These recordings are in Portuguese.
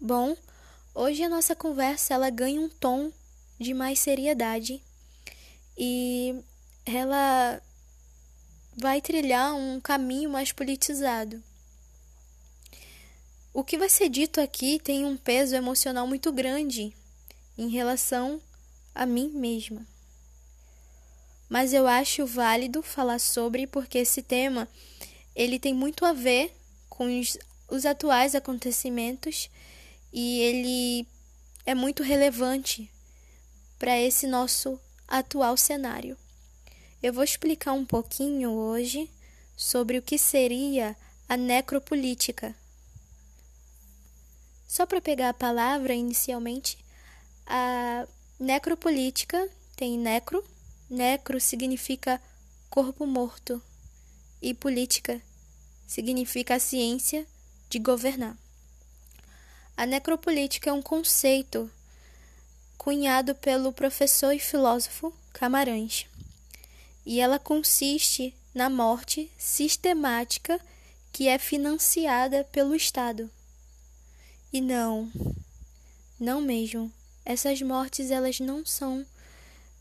Bom, hoje a nossa conversa ela ganha um tom de mais seriedade e ela vai trilhar um caminho mais politizado. O que vai ser dito aqui tem um peso emocional muito grande em relação a mim mesma. Mas eu acho válido falar sobre porque esse tema ele tem muito a ver com os, os atuais acontecimentos e ele é muito relevante para esse nosso atual cenário. Eu vou explicar um pouquinho hoje sobre o que seria a necropolítica. Só para pegar a palavra inicialmente, a necropolítica tem necro, necro significa corpo morto e política significa a ciência de governar. A necropolítica é um conceito cunhado pelo professor e filósofo Camarães e ela consiste na morte sistemática que é financiada pelo Estado. E não, não mesmo. Essas mortes elas não são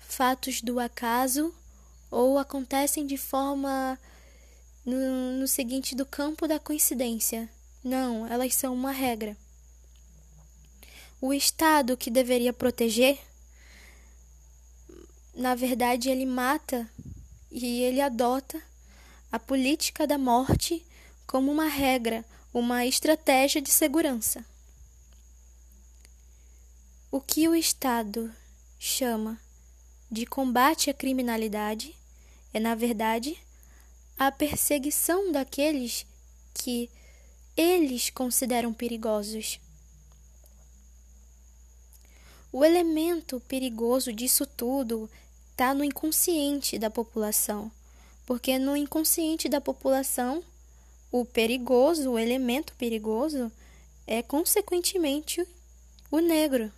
fatos do acaso ou acontecem de forma no, no seguinte do campo da coincidência. Não, elas são uma regra. O Estado que deveria proteger, na verdade, ele mata e ele adota a política da morte como uma regra, uma estratégia de segurança. O que o Estado chama de combate à criminalidade é, na verdade, a perseguição daqueles que eles consideram perigosos. O elemento perigoso disso tudo está no inconsciente da população, porque no inconsciente da população, o perigoso, o elemento perigoso, é consequentemente o negro,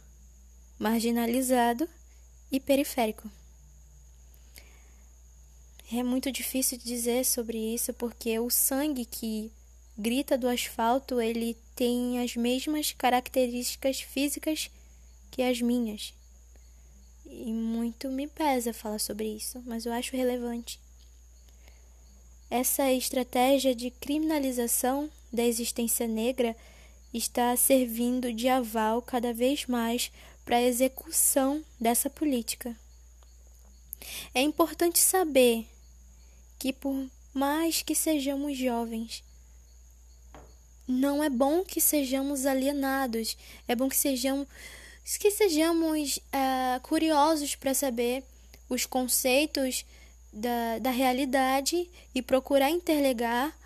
marginalizado e periférico. É muito difícil dizer sobre isso porque o sangue que grita do asfalto, ele tem as mesmas características físicas que as minhas. E muito me pesa falar sobre isso, mas eu acho relevante. Essa estratégia de criminalização da existência negra está servindo de aval cada vez mais para a execução dessa política. É importante saber que, por mais que sejamos jovens, não é bom que sejamos alienados, é bom que sejamos que sejamos uh, curiosos para saber os conceitos da, da realidade e procurar interligar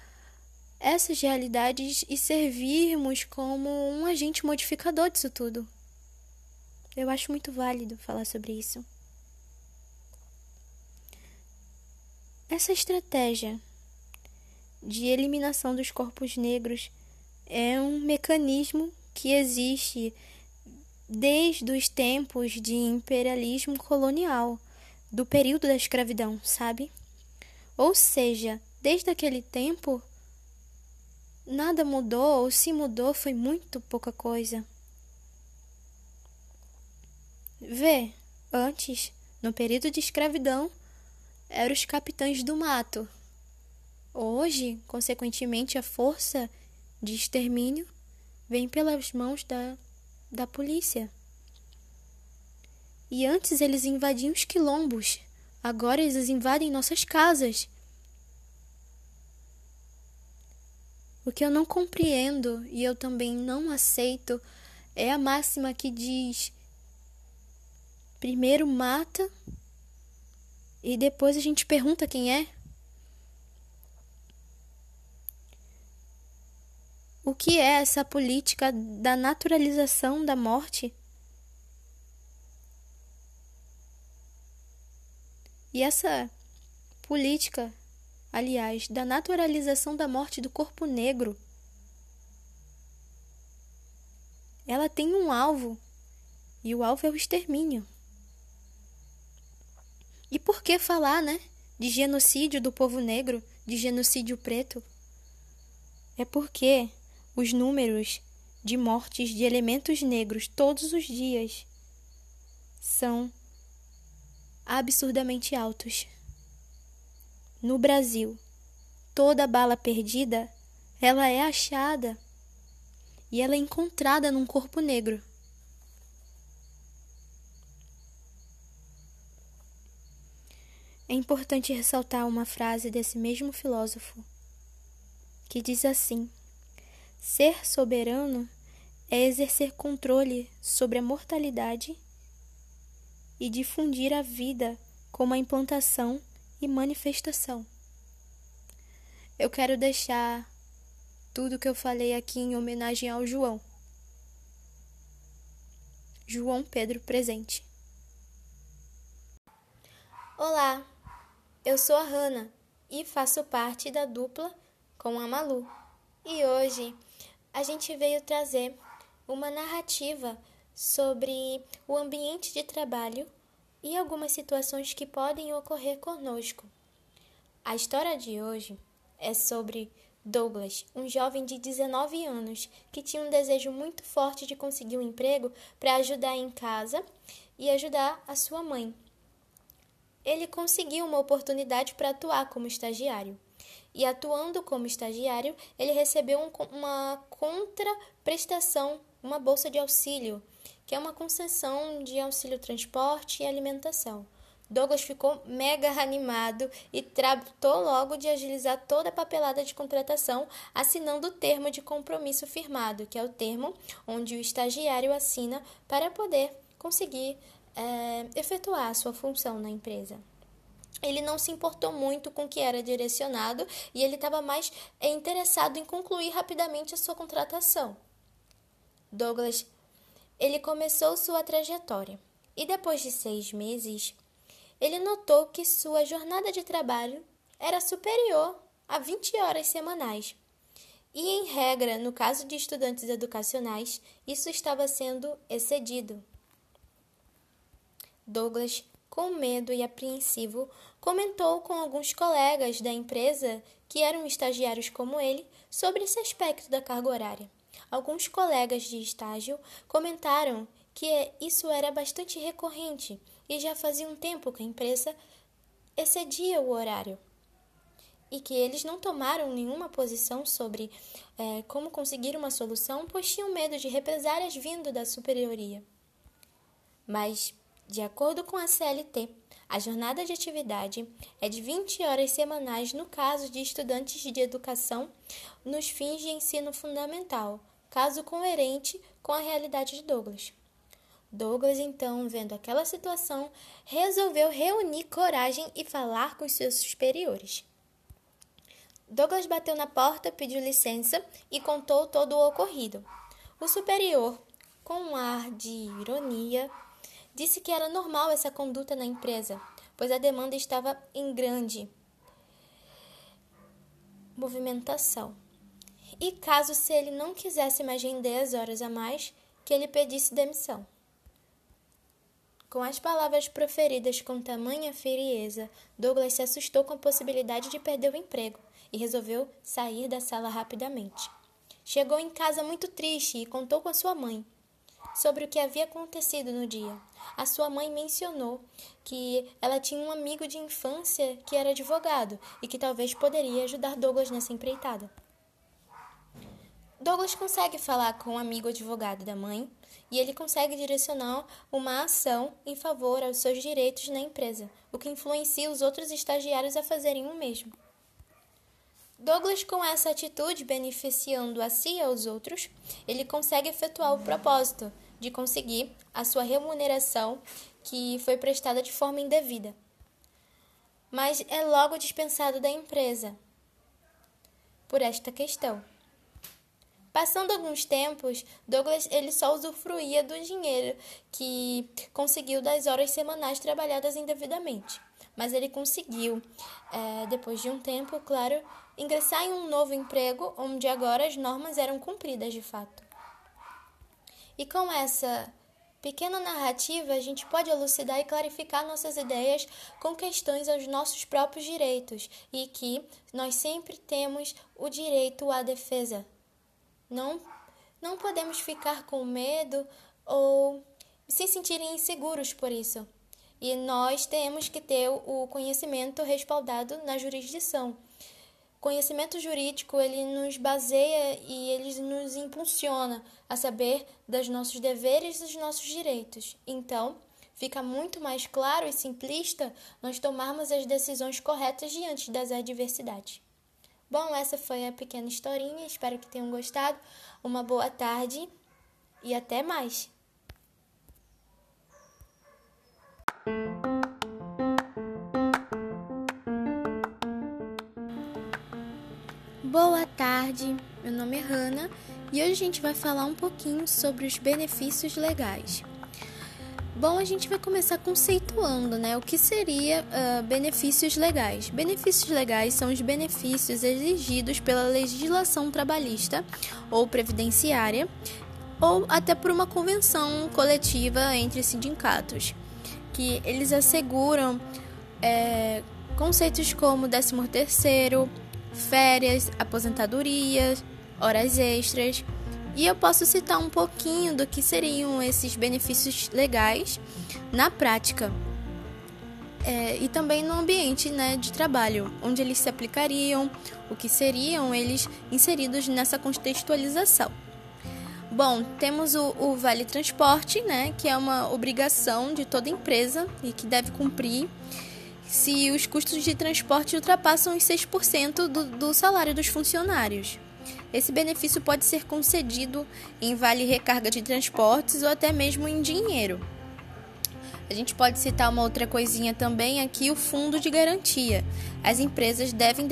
essas realidades e servirmos como um agente modificador disso tudo. Eu acho muito válido falar sobre isso. Essa estratégia de eliminação dos corpos negros é um mecanismo que existe desde os tempos de imperialismo colonial, do período da escravidão, sabe? Ou seja, desde aquele tempo, nada mudou, ou se mudou, foi muito pouca coisa. Vê, antes, no período de escravidão, eram os capitães do mato. Hoje, consequentemente, a força de extermínio vem pelas mãos da da polícia. E antes eles invadiam os quilombos, agora eles invadem nossas casas. O que eu não compreendo e eu também não aceito é a máxima que diz: primeiro mata e depois a gente pergunta quem é. O que é essa política da naturalização da morte? E essa política, aliás, da naturalização da morte do corpo negro, ela tem um alvo, e o alvo é o extermínio. E por que falar, né, de genocídio do povo negro, de genocídio preto? É porque os números de mortes de elementos negros todos os dias são absurdamente altos. No Brasil, toda bala perdida, ela é achada e ela é encontrada num corpo negro. É importante ressaltar uma frase desse mesmo filósofo, que diz assim: Ser soberano é exercer controle sobre a mortalidade e difundir a vida como a implantação e manifestação. Eu quero deixar tudo que eu falei aqui em homenagem ao João. João Pedro presente. Olá, eu sou a Hanna e faço parte da dupla com a Malu. E hoje a gente veio trazer uma narrativa sobre o ambiente de trabalho e algumas situações que podem ocorrer conosco. A história de hoje é sobre Douglas, um jovem de 19 anos que tinha um desejo muito forte de conseguir um emprego para ajudar em casa e ajudar a sua mãe ele conseguiu uma oportunidade para atuar como estagiário. E atuando como estagiário, ele recebeu um, uma contraprestação, uma bolsa de auxílio, que é uma concessão de auxílio transporte e alimentação. Douglas ficou mega animado e tratou logo de agilizar toda a papelada de contratação, assinando o termo de compromisso firmado, que é o termo onde o estagiário assina para poder conseguir é, efetuar a sua função na empresa. Ele não se importou muito com o que era direcionado e ele estava mais é, interessado em concluir rapidamente a sua contratação. Douglas, ele começou sua trajetória e depois de seis meses, ele notou que sua jornada de trabalho era superior a 20 horas semanais. E, em regra, no caso de estudantes educacionais, isso estava sendo excedido. Douglas, com medo e apreensivo, comentou com alguns colegas da empresa que eram estagiários como ele sobre esse aspecto da carga horária. Alguns colegas de estágio comentaram que isso era bastante recorrente e já fazia um tempo que a empresa excedia o horário e que eles não tomaram nenhuma posição sobre é, como conseguir uma solução, pois tinham medo de represálias vindo da superioria. Mas de acordo com a CLT, a jornada de atividade é de 20 horas semanais no caso de estudantes de educação nos fins de ensino fundamental, caso coerente com a realidade de Douglas. Douglas, então, vendo aquela situação, resolveu reunir coragem e falar com seus superiores. Douglas bateu na porta, pediu licença e contou todo o ocorrido. O superior, com um ar de ironia, Disse que era normal essa conduta na empresa, pois a demanda estava em grande movimentação. E caso se ele não quisesse mais render as horas a mais, que ele pedisse demissão. Com as palavras proferidas com tamanha frieza, Douglas se assustou com a possibilidade de perder o emprego e resolveu sair da sala rapidamente. Chegou em casa muito triste e contou com a sua mãe sobre o que havia acontecido no dia. A sua mãe mencionou que ela tinha um amigo de infância que era advogado e que talvez poderia ajudar Douglas nessa empreitada. Douglas consegue falar com o um amigo advogado da mãe e ele consegue direcionar uma ação em favor aos seus direitos na empresa, o que influencia os outros estagiários a fazerem o mesmo. Douglas, com essa atitude, beneficiando a si e aos outros, ele consegue efetuar o propósito de conseguir a sua remuneração que foi prestada de forma indevida. Mas é logo dispensado da empresa por esta questão. Passando alguns tempos, Douglas ele só usufruía do dinheiro que conseguiu das horas semanais trabalhadas indevidamente. Mas ele conseguiu, é, depois de um tempo, claro, ingressar em um novo emprego onde agora as normas eram cumpridas de fato. E com essa pequena narrativa, a gente pode elucidar e clarificar nossas ideias com questões aos nossos próprios direitos e que nós sempre temos o direito à defesa. Não não podemos ficar com medo ou se sentirem inseguros por isso. E nós temos que ter o conhecimento respaldado na jurisdição. Conhecimento jurídico, ele nos baseia e ele nos impulsiona a saber dos nossos deveres e dos nossos direitos. Então, fica muito mais claro e simplista nós tomarmos as decisões corretas diante das adversidades. Bom, essa foi a pequena historinha, espero que tenham gostado. Uma boa tarde e até mais! Boa tarde, meu nome é Hanna e hoje a gente vai falar um pouquinho sobre os benefícios legais. Bom, a gente vai começar conceituando, né, o que seria uh, benefícios legais. Benefícios legais são os benefícios exigidos pela legislação trabalhista ou previdenciária ou até por uma convenção coletiva entre sindicatos, que eles asseguram é, conceitos como 13 terceiro, férias, aposentadorias, horas extras. E eu posso citar um pouquinho do que seriam esses benefícios legais na prática. É, e também no ambiente né, de trabalho, onde eles se aplicariam, o que seriam eles inseridos nessa contextualização. Bom, temos o, o, Vale Transporte, né, que é uma obrigação de toda empresa e que deve cumprir se os custos de transporte ultrapassam os 6% do, do salário dos funcionários. Esse benefício pode ser concedido em vale recarga de transportes ou até mesmo em dinheiro. A gente pode citar uma outra coisinha também aqui, o fundo de garantia. As empresas devem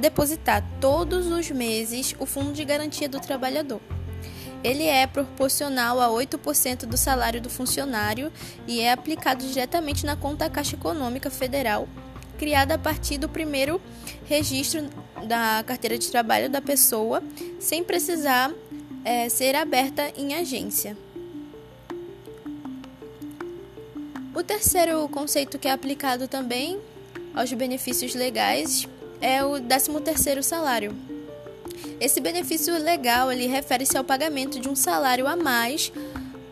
depositar todos os meses o fundo de garantia do trabalhador. Ele é proporcional a 8% do salário do funcionário e é aplicado diretamente na conta Caixa Econômica Federal, criada a partir do primeiro registro da carteira de trabalho da pessoa, sem precisar é, ser aberta em agência. O terceiro conceito que é aplicado também aos benefícios legais é o 13º salário. Esse benefício legal ele refere-se ao pagamento de um salário a mais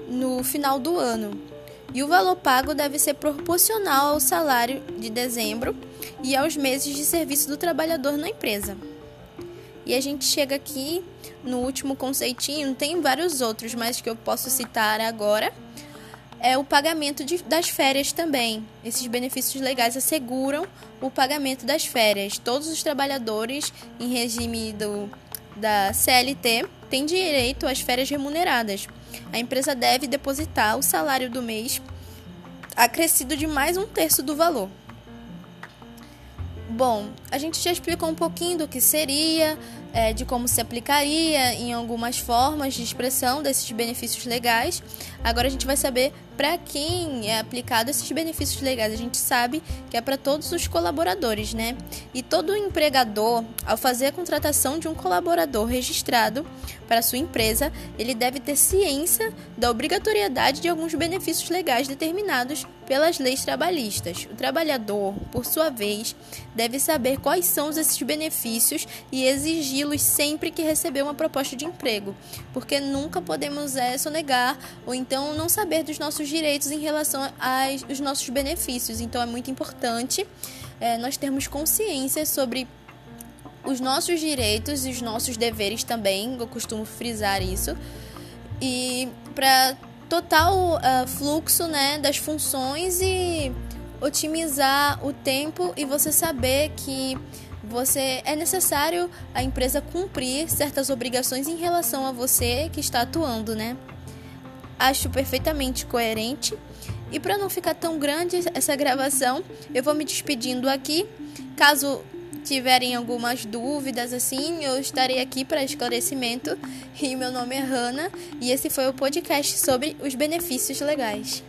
no final do ano. E o valor pago deve ser proporcional ao salário de dezembro e aos meses de serviço do trabalhador na empresa. E a gente chega aqui no último conceitinho, tem vários outros, mas que eu posso citar agora. É o pagamento de, das férias também. Esses benefícios legais asseguram o pagamento das férias. Todos os trabalhadores em regime do da CLT tem direito às férias remuneradas. A empresa deve depositar o salário do mês acrescido de mais um terço do valor. Bom, a gente já explicou um pouquinho do que seria, é, de como se aplicaria em algumas formas de expressão desses benefícios legais. Agora a gente vai saber para quem é aplicado esses benefícios legais. A gente sabe que é para todos os colaboradores, né? E todo empregador, ao fazer a contratação de um colaborador registrado para sua empresa, ele deve ter ciência da obrigatoriedade de alguns benefícios legais determinados pelas leis trabalhistas. O trabalhador, por sua vez, deve saber quais são esses benefícios e exigi-los sempre que receber uma proposta de emprego, porque nunca podemos é, sonegar ou então não saber dos nossos direitos em relação aos nossos benefícios. Então é muito importante é, nós termos consciência sobre os nossos direitos e os nossos deveres também, eu costumo frisar isso. E para total uh, fluxo né, das funções e otimizar o tempo e você saber que você é necessário a empresa cumprir certas obrigações em relação a você que está atuando, né? acho perfeitamente coerente. E para não ficar tão grande essa gravação, eu vou me despedindo aqui. Caso tiverem algumas dúvidas assim, eu estarei aqui para esclarecimento. E meu nome é Hanna e esse foi o podcast sobre os benefícios legais.